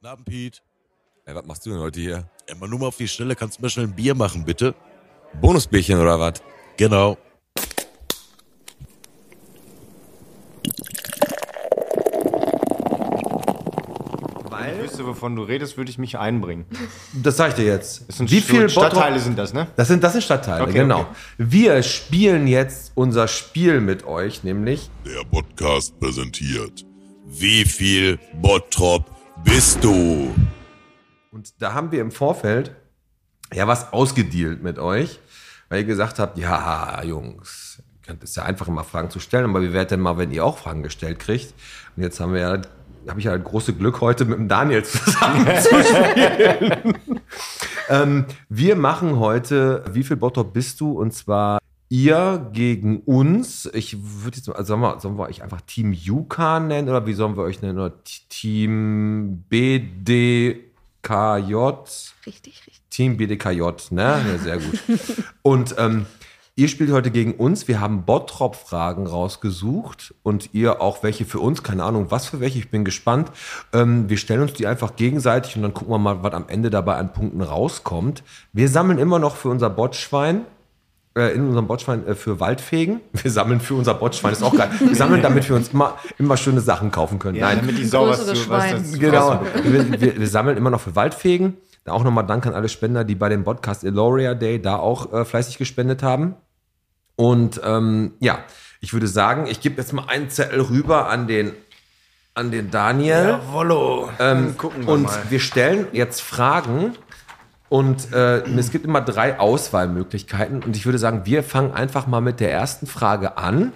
Na, Pete. Ey, was machst du denn heute hier? Immer nur mal auf die Schnelle. Kannst du mir schnell ein Bier machen, bitte? Bonusbierchen oder was? Genau. Wenn ich wüsste, wovon du redest, würde ich mich einbringen. Das sag ich dir jetzt. Das sind Wie viele Stadtteile sind das, ne? Das sind, das sind Stadtteile, Okay, genau. okay. Wir spielen jetzt unser Spiel mit euch, nämlich Der Podcast präsentiert. Wie viel Bottrop bist du? Und da haben wir im Vorfeld ja was ausgedealt mit euch, weil ihr gesagt habt, ja, Jungs, ihr könnt es ja einfach immer Fragen zu stellen, aber wie wäre denn mal, wenn ihr auch Fragen gestellt kriegt? Und jetzt haben wir ja, habe ich ja das große Glück, heute mit dem Daniel zusammen zu spielen. ähm, wir machen heute, wie viel Bottrop bist du? Und zwar ihr gegen uns. Ich würde jetzt mal, also sollen wir, sollen wir euch einfach Team Yuka nennen oder wie sollen wir euch nennen? Oder Team BDKJ? Richtig, richtig. Team BDKJ, ne? Ja, sehr gut. Und ähm, ihr spielt heute gegen uns. Wir haben Bottrop-Fragen rausgesucht und ihr auch welche für uns. Keine Ahnung, was für welche. Ich bin gespannt. Ähm, wir stellen uns die einfach gegenseitig und dann gucken wir mal, was am Ende dabei an Punkten rauskommt. Wir sammeln immer noch für unser Botschwein äh, in unserem Botschwein äh, für Waldfegen. Wir sammeln für unser Botschwein, ist auch geil. Wir sammeln, damit wir uns immer, immer schöne Sachen kaufen können. Ja, Nein, damit die Sau was zu, was Schwein. dazu Genau. Wir, wir, wir sammeln immer noch für Waldfegen. Da auch nochmal Dank an alle Spender, die bei dem Podcast Eloria Day da auch äh, fleißig gespendet haben. Und ähm, ja, ich würde sagen, ich gebe jetzt mal einen Zettel rüber an den, an den Daniel. Wollo. Ähm, gucken wir und mal. wir stellen jetzt Fragen. Und äh, es gibt immer drei Auswahlmöglichkeiten. Und ich würde sagen, wir fangen einfach mal mit der ersten Frage an.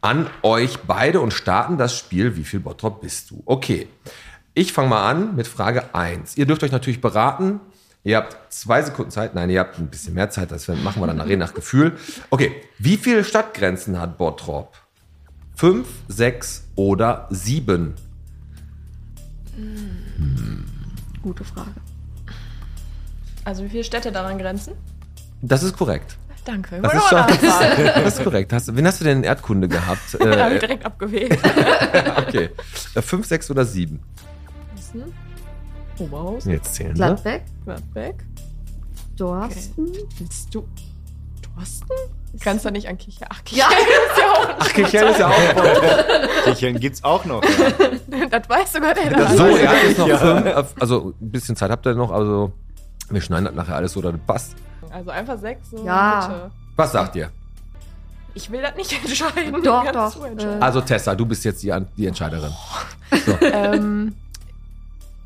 An euch beide und starten das Spiel. Wie viel Bottrop bist du? Okay. Ich fange mal an mit Frage 1. Ihr dürft euch natürlich beraten. Ihr habt zwei Sekunden Zeit. Nein, ihr habt ein bisschen mehr Zeit. Das machen wir dann nachher nach Gefühl. Okay. Wie viele Stadtgrenzen hat Bottrop? Fünf, sechs oder sieben? Gute Frage. Also wie viele Städte daran grenzen? Das ist korrekt. Danke. Das ist, schon, das ist korrekt. Hast, wen hast du denn in Erdkunde gehabt? Habe ich Äh, direkt abgewählt. okay. Äh, Fünf, sechs oder sieben? Oberhausen, Jetzt zählen, ne? Gladbeck, Gladbeck. Dorsten. Willst du Thorsten? Kannst du nicht an Kicher? Ach, Ja. Kicher ist ja auch Ach, Kichel ist ja auch. Kicheln gibt's auch noch. Ja. Das weiß sogar der. Das so, er hat jetzt noch fünf. äh, Also ein bisschen Zeit habt ihr noch. Also wir schneiden das nachher alles so, dass das passt. Also einfach sechs. So Ja. Bitte. Was sagt ihr? Ich will das nicht entscheiden. Doch, Kannst doch, du entscheiden. Also Tessa, du bist jetzt die, An- die Entscheiderin. Ähm,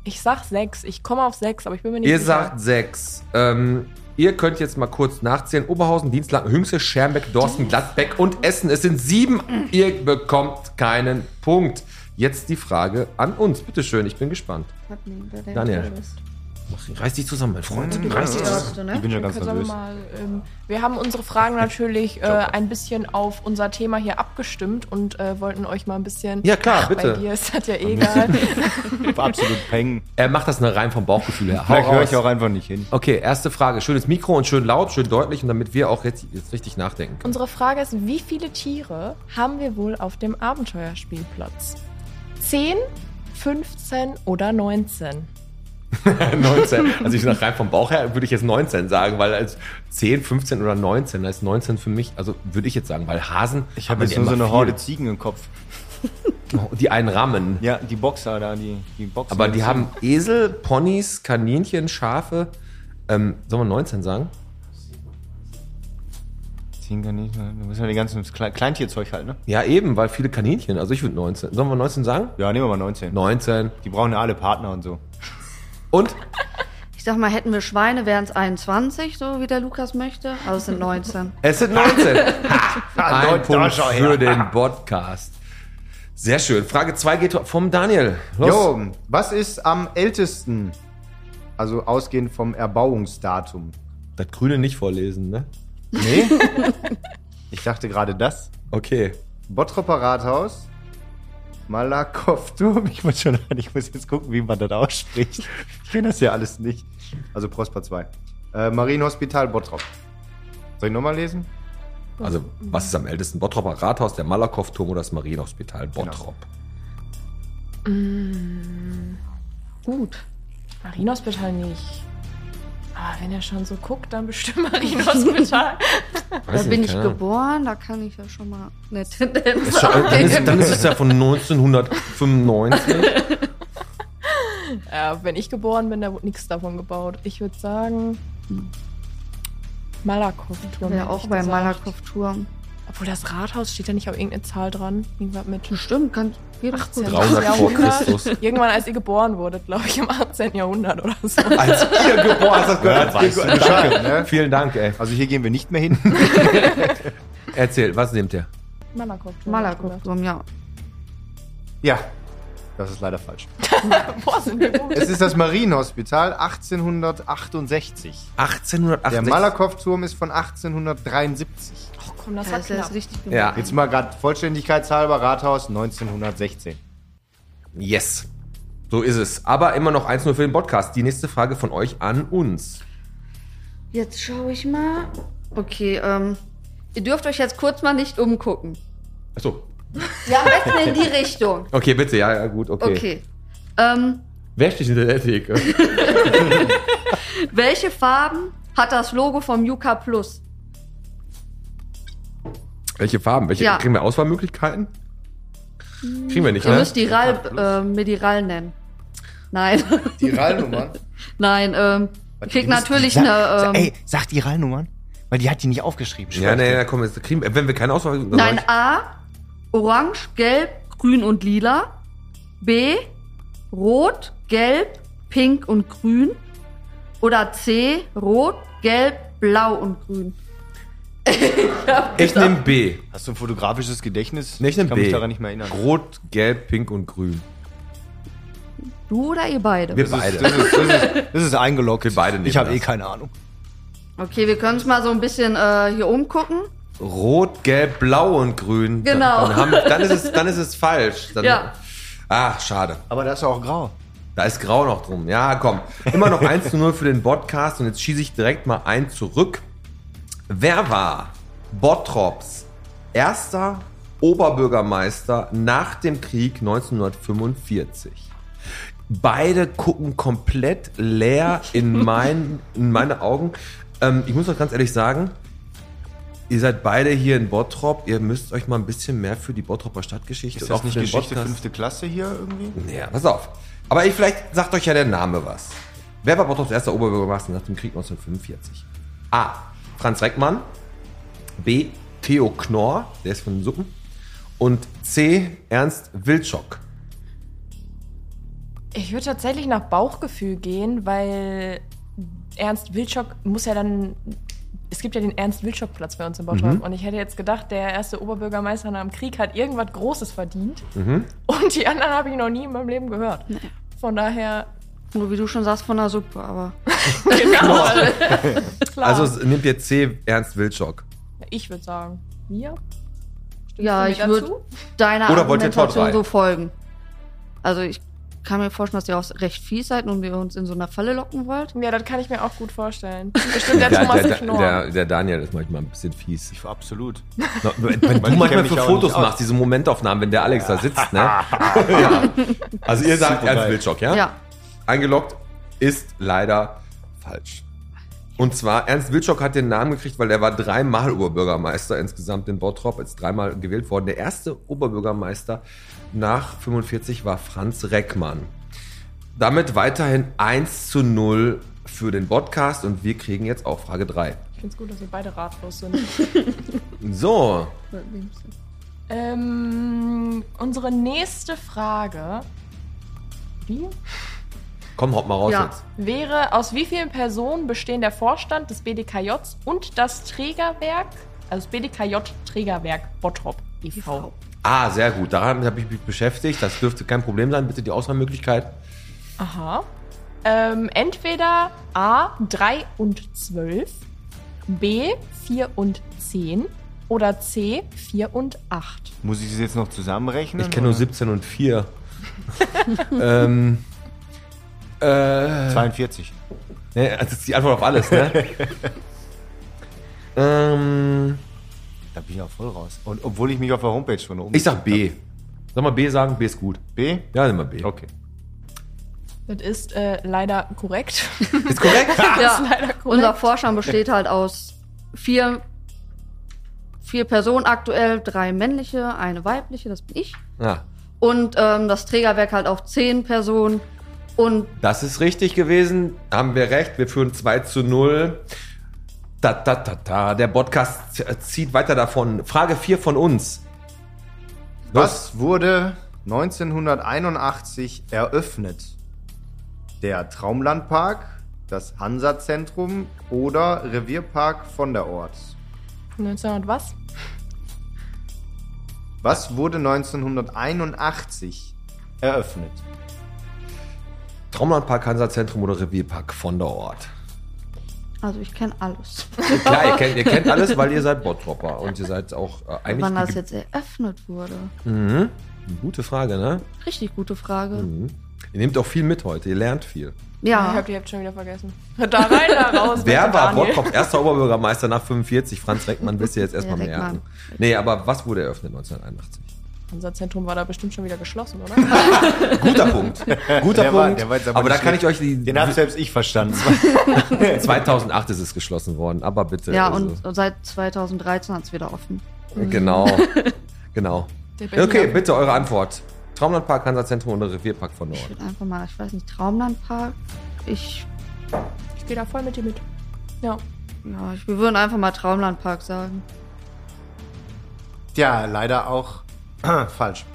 ich sag sechs. Ich komme auf sechs, aber ich bin mir nicht Ihr sicher. sagt sechs. Ähm, ihr könnt jetzt mal kurz nachzählen. Oberhausen, Dienstlaken, Hünxe, Schermbeck, Dorsten, Gladbeck und Essen. Es sind sieben. Ihr bekommt keinen Punkt. Jetzt die Frage an uns. Bitte schön, ich bin gespannt. Daniel. Mach, reiß dich zusammen, mein Freund. Reiß dich zusammen. Ich ne? bin schon ganz nervös. mal, ähm, wir haben unsere Fragen natürlich äh, ein bisschen auf unser Thema hier abgestimmt und äh, wollten euch mal ein bisschen. Ja, klar, Ach, bitte. Bei dir ist das ja eh egal. Absolut peng. Er macht das nur rein vom Bauchgefühl her. Vielleicht höre ich auch einfach nicht hin. Okay, erste Frage. Schönes Mikro und schön laut, schön deutlich und damit wir auch jetzt, jetzt richtig nachdenken können. Unsere Frage ist: Wie viele Tiere haben wir wohl auf dem Abenteuerspielplatz? 10, 15 oder 19? 19. Also ich nach rein vom Bauch her würde ich jetzt 19 sagen, weil als 10, 15 oder 19, da ist 19 für mich, also würde ich jetzt sagen, weil Hasen. Ich habe jetzt nur so eine viel. Horde Ziegen im Kopf. Die einen rammen. Ja, die Boxer da, die, die Boxer. Aber die haben Esel, Ponys, Kaninchen, Schafe. Ähm, sollen wir 19 sagen? Ziegen kann nicht. Du musst ja die ganzen Kle- Kleintierzeug halt, ne? Ja, eben, weil viele Kaninchen. Also ich würde 19. Sollen wir 19 sagen? Ja, nehmen wir mal 19. 19. Die brauchen ja alle Partner und so. Und? Ich sag mal, hätten wir Schweine, wären es 21, so wie der Lukas möchte. Aber es sind 19. Es sind 19. Ein Punkt für den Podcast. Sehr schön. Frage 2 geht vom Daniel. Los. Jo, was ist am ältesten? Also ausgehend vom Erbauungsdatum. Das Grüne nicht vorlesen, ne? Nee? ich dachte gerade das. Okay. Bottropper Rathaus, Malakow-Turm. Ich muss schon, ich muss jetzt gucken, wie man das ausspricht. Ich kenne das ja alles nicht. Also Prosper 2. Äh, Marienhospital Bottrop. Soll ich nochmal lesen? Also, was ist am ältesten? Bottroper Rathaus, der Malakow-Turm oder das Marienhospital Bottrop? gut. Marienhospital nicht. Aber wenn er schon so guckt, dann bestimmt Marienhospital. Da bin ich geboren, da kann ich ja schon mal eine Tendenz Ist schon, dann, ist, dann ist es ja von 1995. ja, wenn ich geboren bin, da wurde nichts davon gebaut. Ich würde sagen, Malakow-Turm. Wäre hätte auch gesagt. Malakow-Turm. Obwohl das Rathaus steht da nicht auf irgendeine Zahl dran. Irgendwas mit Bestimmt, kann jeder 18. gut. 300 vor Jahrhundert. Christus. Irgendwann, als ihr geboren wurdet, glaube ich, im 18. Jahrhundert oder so. Als ihr geboren habt, das gehört. Ja, weißt du Bescheid, ne? Vielen Dank, ey. Also hier gehen wir nicht mehr hin. Erzähl, was nehmt ihr? Malakow-Turm. Malakow-Turm, ja. ja, das ist leider falsch. Boah, sind wir gut. Es ist das Marienhospital 1868. 1880. Der Malakow-Turm ist von 1873. Komm, das Da war ist er richtig gut. Ja. Jetzt mal gerade vollständigkeitshalber Rathaus 1916. Yes. So ist es. Aber immer noch 1-0 für den Podcast. Die nächste Frage von euch an uns. Jetzt schaue ich mal. Okay, ähm, ihr dürft euch jetzt kurz mal nicht umgucken. Achso. Ja, am besten in die Richtung. Okay, bitte. Ja, ja, gut. Okay. Okay. Ähm, Wer steht hinter der Theke? welche Farben hat das Logo vom Yuka Plus? Welche Farben? Welche, Ja. Kriegen wir Auswahlmöglichkeiten? Kriegen wir nicht, Ihr ne? müsst die Rall, äh, mir die Rall nennen. Nein, Die Rallnummern? nein, ähm, ihr kriegt natürlich eine, ähm, ey, sag die Rallnummern. Weil die hat die nicht aufgeschrieben. Ja, nee, kommen wir jetzt. Kriegen, wenn wir keine Auswahl dann nein, sag ich- A, orange, gelb, grün und lila. B, rot, gelb, pink und grün. Oder C, rot, gelb, blau und grün. Ich nehme B. Hast du ein fotografisches Gedächtnis? Nee, ich nehm kann B. mich daran nicht mehr erinnern. Rot, Gelb, Pink und Grün. Du oder ihr beide? Wir Das ist, beide. das, ist, das, ist, das ist eingeloggt. Wir beide nehmen Ich habe das. eh keine Ahnung. Okay, wir können uns mal so ein bisschen äh, hier umgucken. Rot, Gelb, Blau und Grün. Genau. Dann, dann, haben, dann, ist, es, dann ist es falsch. Dann, Ja. Ach, schade. Aber da ist auch grau. Da ist Grau noch drum. Ja, komm. Immer noch 1 zu 0 für den Podcast und jetzt schieße ich direkt mal ein zurück. Wer war Bottrops erster Oberbürgermeister nach dem Krieg 1945? Beide gucken komplett leer in, mein, in meine Augen. Ähm, ich muss doch ganz ehrlich sagen, ihr seid beide hier in Bottrop. Ihr müsst euch mal ein bisschen mehr für die Bottroper Stadtgeschichte Ist das nicht für den Geschichte Podcast- fünfte Klasse hier irgendwie? ja, pass auf. Aber ich, vielleicht sagt euch ja der Name was. Wer war Bottrops erster Oberbürgermeister nach dem Krieg 1945? A. Franz Reckmann. B. Theo Knorr, der ist von den Suppen. Und C. Ernst Wilczok. Ich würde tatsächlich nach Bauchgefühl gehen, weil Ernst Wilczok muss ja dann. Es gibt ja den Ernst-Wilczok-Platz bei uns in Bottrop. Und ich hätte jetzt gedacht, der erste Oberbürgermeister nach dem Krieg hat irgendwas Großes verdient. Und die anderen habe ich noch nie in meinem Leben gehört. Von daher, Nur wie du schon sagst, von der Suppe, aber. genau. Klar. Also nehmt ihr C. Ernst Wilczok. ich würde sagen, wir? Ja, du mir ich dazu? würde deiner Oder Argumentation so folgen. Also ich kann mir vorstellen, dass ihr auch recht fies seid und ihr uns in so einer Falle locken wollt. Ja, das kann ich mir auch gut vorstellen. Bestimmt der, Thomas der, Knorr. der, der Daniel ist manchmal ein bisschen fies. Ich war absolut. Na, Wenn du ich manchmal für Fotos machst, diese Momentaufnahmen, wenn der Alex da sitzt, ne? ja. Also ihr sagt Ernst. Wilczok, ja? Ja. Eingeloggt ist leider falsch. Und zwar, Ernst Wilczok hat den Namen gekriegt, weil er war dreimal Oberbürgermeister insgesamt in Bottrop, ist dreimal gewählt worden. Der erste Oberbürgermeister nach 45 war Franz Reckmann. Damit weiterhin 1 zu 0 für den Podcast und wir kriegen jetzt auch Frage 3. Ich finde es gut, dass wir beide ratlos sind. So, ähm, unsere nächste Frage. Wie? Komm, haut mal raus Ja. jetzt. Wäre, aus wie vielen Personen bestehen der Vorstand des BDKJs und das Trägerwerk, also das BDKJ-Trägerwerk Bottrop e.V.? Ah, sehr gut. Daran habe ich mich beschäftigt. Das dürfte kein Problem sein. Bitte die Auswahlmöglichkeit. Aha. Ähm, entweder A 3 und 12, B 4 und 10 oder C 4 und 8. Muss ich das jetzt noch zusammenrechnen? Ich kenne nur oder? 17 und 4. ähm, äh, 42. ne, das ist die Antwort auf alles, ne? ähm, Da bin ich auch voll raus. Und obwohl ich mich auf der Homepage schon oben. ich sag B. Soll mal B sagen? B ist gut. B? Ja, nimm mal B. Okay. Das ist äh, leider korrekt. Ist korrekt? Ja, leider korrekt. unser Vorstand besteht halt aus vier, vier Personen aktuell, drei männliche, eine weibliche, das bin ich. Ja. Und ähm, das Trägerwerk halt auf zehn Personen. Und Das ist richtig gewesen. Haben wir recht. Wir führen 2 zu 0. Da, da, da, da. Der Podcast zieht weiter davon. Frage 4 von uns. Was wurde 1981 eröffnet? Der Traumlandpark, das Hansa-Zentrum oder Revierpark von der Ort? 1900 was? Was wurde 1981 eröffnet? Traumlandpark, Hansa-Zentrum oder Revierpark von der Ort? also ich kenne alles. Klar, ihr kennt, ihr kennt alles, weil ihr seid Bottropper. Und ihr seid auch äh, eigentlich... Wann das jetzt eröffnet wurde. Mhm. Gute Frage, ne? Richtig gute Frage. Mhm. Ihr nehmt auch viel mit heute. Ihr lernt viel. Ich Ja, hab die Hälfte schon wieder vergessen. Da rein, da raus. Wer war. Bottrops erster Oberbürgermeister nach 45? Franz Reckmann, wisst ihr jetzt erstmal Ja, merken. Nee, aber was wurde eröffnet 1981? Unser Zentrum war da bestimmt schon wieder geschlossen, oder? Guter Punkt. Guter Der war- Punkt. der war aber aber da kann ich euch die. Den hab selbst ich verstanden. 2008 ist es geschlossen worden, aber bitte. ja also, und seit 2013 hat es wieder offen. Genau. genau. Okay, bitte eure Antwort. Traumlandpark, Hansa-Zentrum oder Revierpark von Ich Nord? würde einfach mal, ich weiß nicht, Traumlandpark. Ich, Ich gehe da voll mit dir mit. Ja. ja, ich, wir würden einfach mal Traumlandpark sagen. Tja, leider auch falsch.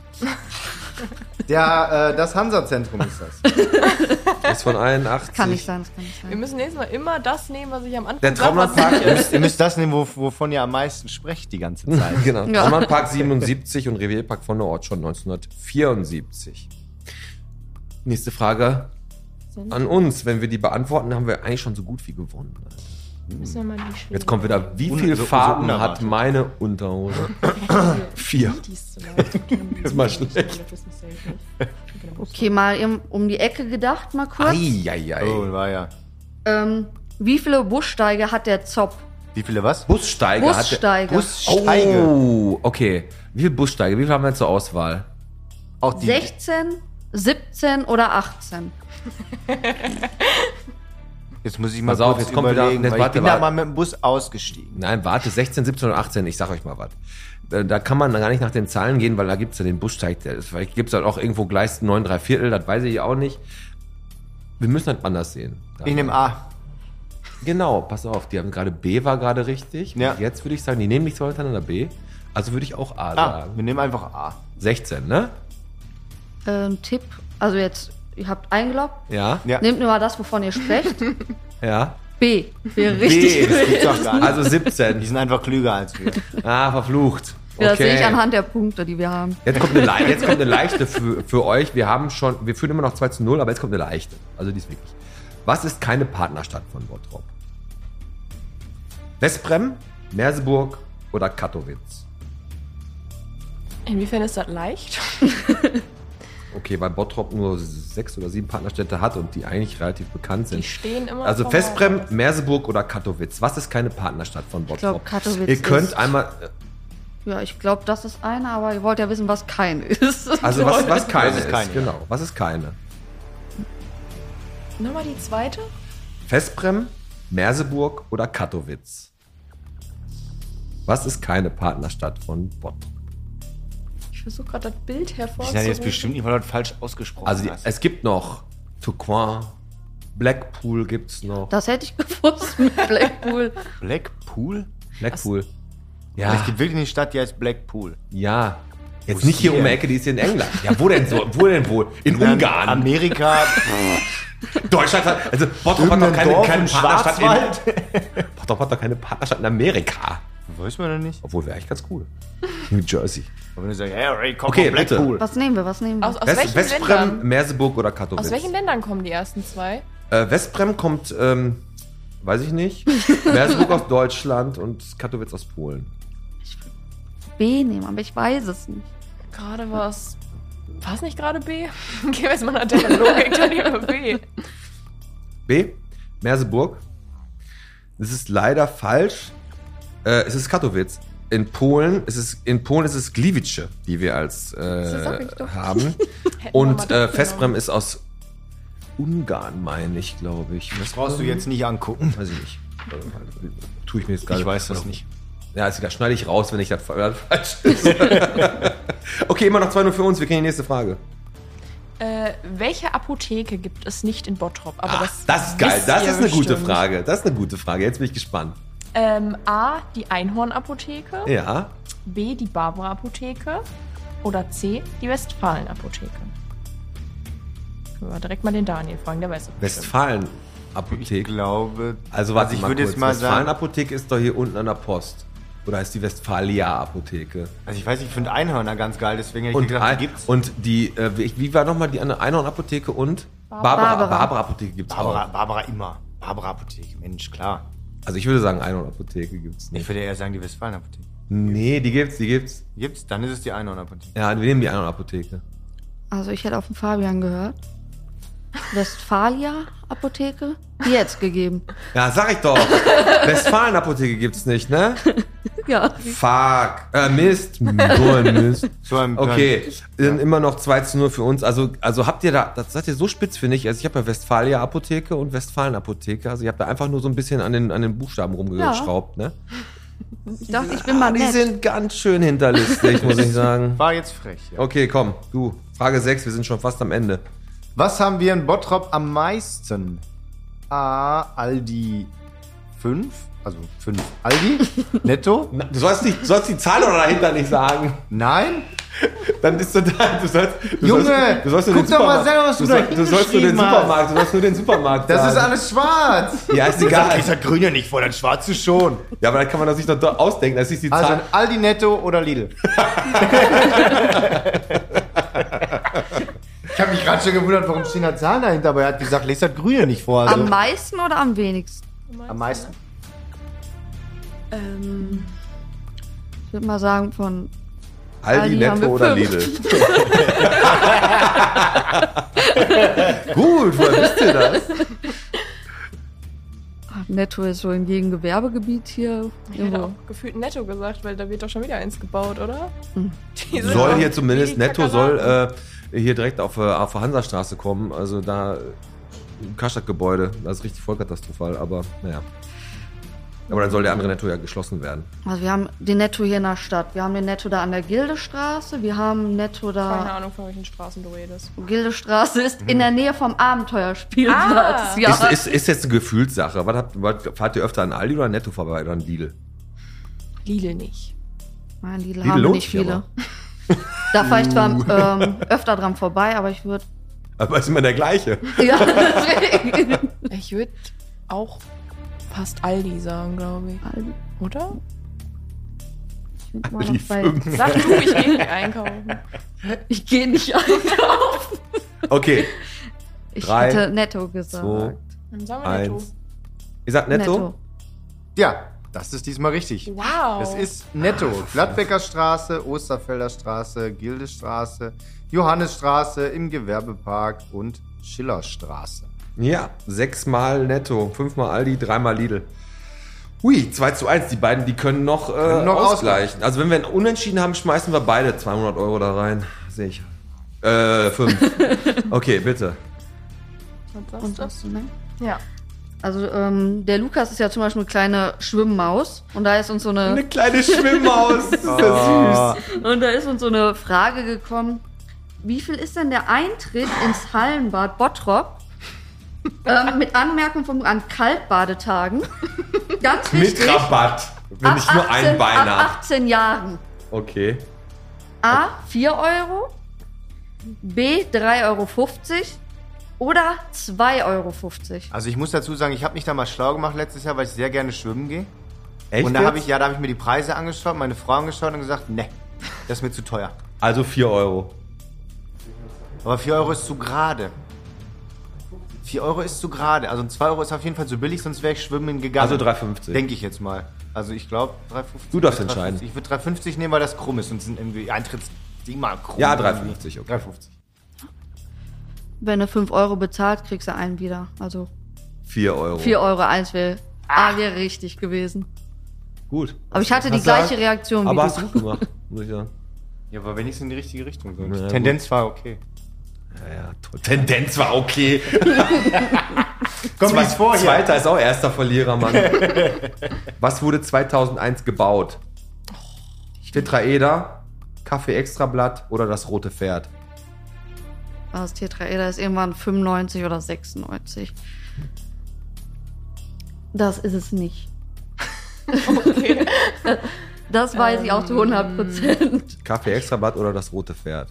Der, äh, das Hansa-Zentrum ist das. Ist von 81. Kann nicht sein, das kann nicht Wir sein. müssen nächstes Mal immer das nehmen, was ich am Anfang Der sag, was Traumlandpark ist. ist. Ihr müsst das nehmen, wo, wovon ihr am meisten sprecht die ganze Zeit. Genau. Ja. Traumlandpark 77 und Revierpark von Nord schon 1974. Nächste Frage an uns. Wenn wir die beantworten, haben wir eigentlich schon so gut wie gewonnen. Müssen wir mal die schweren- Jetzt kommt wieder, wie Un- viele so- so Farben hat unerwartet. meine Unterhose? Vier. Die ist zu laut. Ist mal schlecht. Okay, mal im, um die Ecke gedacht, mal kurz. Eieiei. Oh, war ja. Ähm, wie viele Bussteige hat der Zopp? Wie viele was? Bussteige hat Bussteige. Bussteige. Oh, okay. Wie viele Bussteige? Wie viele haben wir zur Auswahl? Auch die, 16, 17 oder 18? Jetzt muss ich mal Pass auf, kurz jetzt kommt wieder- überlegen, jetzt warte, ich bin da warte. mal mit dem Bus ausgestiegen. Nein, warte, 16, 17 oder 18. Ich sag euch mal was. Da, da kann man gar nicht nach den Zahlen gehen, weil da gibt's ja den Bussteig. Der ist- Vielleicht gibt's dann auch irgendwo Gleis 9, 3 Viertel, das weiß ich auch nicht. Wir müssen das anders sehen. Ich nehme A. Genau, pass auf, die haben gerade B war gerade richtig. Ja. Und jetzt würde ich sagen, die nehmen nicht zwei hintereinander B. Also würde ich auch A A. sagen. Wir nehmen einfach A. 16, ne? Ähm, Tipp, also jetzt, ihr habt eingeloggt. Ja. Ja. Nehmt nur mal das, wovon ihr sprecht. Ja. B. Wäre richtig. B. Gibt's doch gar nicht. Also Die 17. sind einfach klüger als wir. Ah, verflucht. Ja, Das sehe ich Okay. anhand der Punkte, die wir haben. Jetzt kommt eine, Le- jetzt kommt eine leichte für, für euch. Wir haben schon, wir führen immer noch 2 zu 0, aber jetzt kommt eine leichte. Also die ist wirklich. Was ist keine Partnerstadt von Bottrop? Westbrem, Merseburg oder Katowice? Inwiefern ist das leicht? Okay, weil Bottrop nur sechs oder sieben Partnerstädte hat und die eigentlich relativ bekannt Die sind. stehen immer. Also Veszprem, Mauern. Merseburg oder Katowice? Was ist keine Partnerstadt von Bottrop? glaub, Katowice Ihr könnt ist- einmal, Ja, ich glaube, das ist eine, aber ihr wollt ja wissen, was keine ist. also was, was keine ist, ist keine, genau. Was ist keine? Nochmal die zweite? Veszprem, Merseburg oder Katowice? Was ist keine Partnerstadt von Bottrop? Ich versuche gerade das Bild Die sind hervorzuholen. jetzt bestimmt nicht, das falsch ausgesprochen Also die, hast. es gibt noch Tourcoing, Blackpool gibt's noch. Das hätte ich gewusst mit Blackpool. Blackpool? Blackpool. Es Ja, gibt wirklich eine Stadt, die heißt Blackpool. ja. Jetzt ist nicht hier die um die? Ecke, die ist hier in England. Ja, wo denn so? Wo denn wohl? In Dann Ungarn. Amerika. Deutschland hat, also Bottrop hat doch keine, keine Partnerstadt in, Bottrop hat doch keine Partnerstadt in Amerika. Weiß man doch nicht. Obwohl, wäre eigentlich ganz cool. New Jersey. Aber wenn du sagst, hey, Ray, komm Okay, Blackpool. Was nehmen wir? Was nehmen wir? Aus, aus West, welchen Westbrem, Ländern? Merseburg oder Katowice? Aus welchen Ländern kommen die ersten zwei? Äh, Westbrem kommt, ähm, weiß ich nicht. Merseburg aus Deutschland und Katowice aus Polen. B nehmen, aber ich weiß es nicht. Gerade war es. War es nicht gerade B? Gehen wir jetzt mal nach der Logik, dann lieber B. B. Merseburg. Das ist leider falsch. Äh, es ist Katowice. In Polen ist es, in Polen ist es Gliwice, die wir als Das sag äh, ich doch. haben. Und äh, genommen. ist aus Ungarn, meine ich, glaube ich. Das brauchst du jetzt nicht angucken. Weiß ich nicht. Tue ich mir jetzt gerade. Ich weiß das nicht. Ja, also, das schneide ich raus, wenn ich das falsch ist. okay, immer noch 2-0 für uns. Wir kennen die nächste Frage. Äh, welche Apotheke gibt es nicht in Bottrop? Aber Ach, das ist geil. Das ist eine gute bestimmt. Frage. Das ist eine gute Frage. Jetzt bin ich gespannt. Ähm, A, die Einhorn-Apotheke. Ja. B, die Barbara-Apotheke. Oder C, die Westfalen-Apotheke. Können wir direkt mal den Daniel fragen, der weiß es bestimmt. Ich Westfalen-Apotheke. glaube. Also warte ich mal würde kurz. jetzt mal sagen. Westfalen-Apotheke ist doch hier unten an der Post. Oder heißt die Westfalia-Apotheke? Also ich weiß, ich finde Einhörner ganz geil, deswegen hätte ich Und, gedacht, die gibt's. und die, äh, wie, war nochmal die Einhorn-Apotheke und? Barbara. Barbara. Barbara-Apotheke gibt's Barbara, auch. Barbara immer. Barbara Apotheke, Mensch, klar. Also ich würde sagen, Einhorn-Apotheke gibt's Ich nicht. würde eher sagen, die Westfalen-Apotheke. Nee, die gibt's, die gibt's. Gibt's? Dann ist es die Einhorn-Apotheke. Ja, wir nehmen die Einhorn-Apotheke. Also ich hätte auf den Fabian gehört. Westfalia Apotheke? Jetzt gegeben. Ja, sag ich doch. Westfalen-Apotheke gibt's nicht, ne? Ja. Fuck. Äh, Mist. So ein Mist. So ein Okay, dann immer noch 2 zu 0 für uns. Also, also habt ihr da, das seid ihr so spitz, finde ich. Also ich habe ja Westfalia Apotheke und Westfalen Apotheke. Also ihr habt da einfach nur so ein bisschen an den, an den Buchstaben rumgeschraubt, ne? Ich dachte, ich bin mal Die nett. sind ganz schön hinterlistig, muss ich sagen. War jetzt frech. Ja. Okay, komm, du. Frage 6, wir sind schon fast am Ende. Was haben wir in Bottrop am meisten? A. Aldi 5. Also 5 Aldi. Netto. Na, du sollst, nicht, du sollst die Zahl oder dahinter nicht sagen. Nein. Dann bist du da. Du sollst, du Junge, sollst, du sollst guck den doch mal Supermarkt- selber, was du da sollst, du sollst nur den. Supermarkt, du sollst nur den Supermarkt Das sagen. ist alles schwarz. Ja, ist egal. ist das Grüne nicht vor, das Schwarze schon. Ja, aber dann kann man das sich doch ausdenken. Das ist die Also Zahl. ein Aldi Netto oder Lidl. ich habe mich gerade schon gewundert, warum stehen da Zahlen dahinter, aber er hat gesagt, lest das Grüne nicht vor. Also Am meisten oder am wenigsten? am meisten. Ähm, ich würde mal sagen von Aldi, Netto oder fünf. Lidl? Gut, woher wisst ihr das? Netto ist so in jedem Gewerbegebiet hier. Ich hätte Irgendwo. auch gefühlt netto gesagt, weil da wird doch schon wieder eins gebaut, oder? Hm. Diese- Soll hier zumindest, Netto soll äh, hier direkt auf, äh, auf der Hansastraße kommen. Also da im Karstadt-Gebäude. Das ist richtig voll katastrophal, aber naja. Aber dann soll der andere Netto ja geschlossen werden. Also wir haben den Netto hier in der Stadt. Wir haben den Netto da an der Gildestraße. Wir haben Netto Keine da. Ahnung, von welchen Straßen du redest. Gildestraße ist in der Nähe vom Abenteuerspielplatz. Ah. Ja. Ist, ist, ist jetzt eine Gefühlssache. Was habt, was, fahrt ihr öfter an Aldi oder an Netto vorbei oder an Lidl? Lidl nicht. Nein, Lidl, Lidl haben nicht viele. da fahre ich zwar ähm, öfter dran vorbei, aber ich würde. Aber ist immer der gleiche. Ja, deswegen. Ich würde auch fast Aldi sagen, glaube ich. Aldi. Oder? Ich bin Aldi noch bei. Sag du, ich gehe nicht einkaufen. Ich gehe nicht einkaufen. Okay, Ich Drei, hätte Netto gesagt. zwei, Dann sagen wir netto. eins. Ihr sagt Netto? Ja, das ist diesmal richtig. Wow. Es ist Netto. Gladbecker Straße, Osterfelder Straße, Gildestraße, Johannesstraße im Gewerbepark und Schillerstraße. Ja, sechsmal Netto, fünfmal Aldi, dreimal Lidl. Hui, 2 zu 1. Die beiden, die können noch, äh, Können noch ausgleichen. Also wenn wir einen Unentschieden haben, schmeißen wir beide 200 Euro da rein. Sehe ich. Äh, fünf. Okay, bitte. Was Und was, ne? Ja. Also ähm, der Lukas ist ja zum Beispiel eine kleine Schwimmmaus und da ist uns so eine Eine kleine Schwimmmaus. Das ist ja süß. und da ist uns so eine Frage gekommen: Wie viel ist denn der Eintritt ins Hallenbad Bottrop? Ähm, mit Anmerkung vom, an Kaltbadetagen. Ganz Mit wichtig. Rabatt. Wenn ab ich nur ein 18 Bein ab habe. 18 Jahren. Okay. A, 4 Euro. B, 3,50 Euro. Oder 2,50 Euro. Also ich muss dazu sagen, ich habe mich da mal schlau gemacht letztes Jahr, weil ich sehr gerne schwimmen gehe. Echt und da habe ich, ja, da habe ich mir die Preise angeschaut, meine Frau angeschaut und gesagt, ne, das ist mir zu teuer. Also 4 Euro. Aber 4 Euro ist zu gerade. 4 Euro ist zu gerade. Also 2 Euro ist auf jeden Fall zu billig, sonst wäre ich schwimmen gegangen. Also 3,50. Denke ich jetzt mal. Also ich glaube 3,50. Du darfst entscheiden. 3,50 Ich würde 3,50 nehmen, weil das krumm ist und sind irgendwie Eintritts mal krumm. Ja, irgendwie. 3,50, okay. 3,50. Wenn du 5 Euro bezahlst, kriegst du einen wieder. Also 4 Euro. 4 Euro, eins wäre A wäre richtig gewesen. Gut. Aber ich hatte die Hast gleiche Reaktion wie Aber du. hast du gut gemacht, muss ich sagen. Ja, aber wenigstens in die richtige Richtung. So. Ja, Die Tendenz war okay. Ja, ja, toll. Tendenz war okay. Komm, lies vor hier. Zweiter ist auch erster Verlierer, Mann. Was wurde 2001 gebaut? Tetraeder, Kaffee Extrablatt oder das rote Pferd? Das Tetraeder ist irgendwann 95 oder 96. Das ist es nicht. Okay. Das weiß ich auch zu 100 Prozent. Kaffee Extrablatt oder das rote Pferd?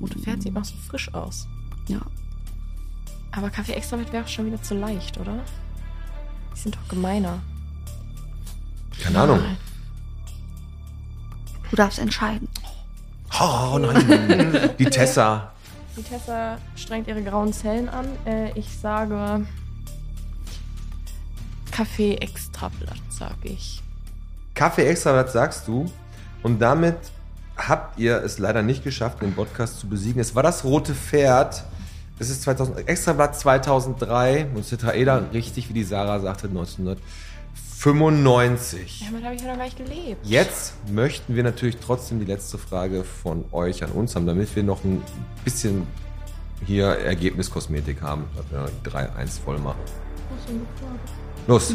Rote Pferd sieht noch so frisch aus. Ja. Aber Kaffee extra wäre auch schon wieder zu leicht, oder? Die sind doch gemeiner. Keine Ahnung. Du darfst entscheiden. Oh nein. Die Tessa. Die Tessa strengt ihre grauen Zellen an. Äh, ich sage Kaffee Extrablatt, sag ich. Kaffee Extrablatt sagst du. Und damit habt ihr es leider nicht geschafft, den Podcast zu besiegen. Es war das rote Pferd. Es ist 2000, Extrablatt 2003 und Tetraeder, richtig wie die Sarah sagte, 1995. Damit habe ich ja noch gar nicht gelebt. Jetzt möchten wir natürlich trotzdem die letzte Frage von euch an uns haben, damit wir noch ein bisschen hier Ergebniskosmetik haben, dass wir die 3-1 voll machen. Los.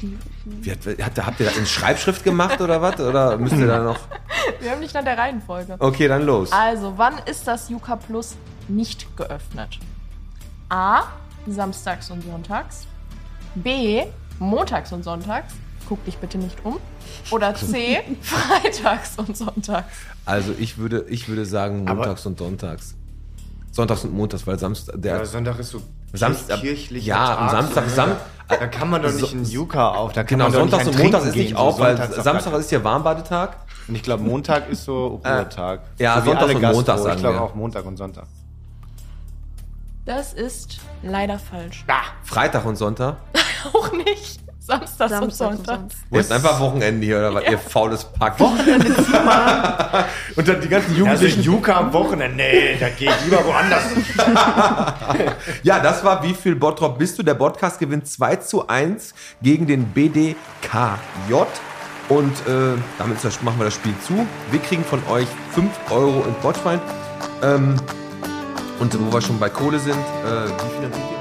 Wie hat, hat, habt ihr das in Schreibschrift gemacht oder was? Oder müsst ihr da noch. Wir haben nicht nach der Reihenfolge. Okay, dann los. Also, wann ist das Yuka Plus nicht geöffnet? A. Samstags und sonntags. B. Montags und sonntags. Guck dich bitte nicht um. Oder C. Freitags und sonntags. Also ich würde, ich würde sagen montags und sonntags. Sonntags und montags, weil Samstag. Der, Ja, Sonntag ist so Samstag- kirchlicher ja, Tag, am Samstag- so, Sam- da kann man doch nicht einen Yuka auf. Da kann genau, man doch Sonntags nicht und montags ist nicht gehen, auf, so weil Samstag gar ist ja Warmbadetag. Und ich glaube, Montag ist so Ruhetag. ja, so Sonntag und Gastro. Montag sagen Ich glaube auch Montag und Sonntag. Das ist leider falsch. Freitag und Sonntag. Auch nicht. Samstags, und Samstags und Sonntags. Sonntags. Ihr habt einfach Wochenende hier, oder was? Ihr faules Pack. und dann die ganzen Also Jugendlichen. Yuka am Wochenende. Nee, da gehe ich lieber woanders. Ja, das war Wie viel Bottrop bist du? Der Podcast gewinnt 2 zu 1 gegen den BDKJ. Und äh, damit machen wir das Spiel zu. Wir kriegen von euch 5 Euro in Botschwein. Ähm, und wo wir schon bei Kohle sind, äh, wie finanziert ihr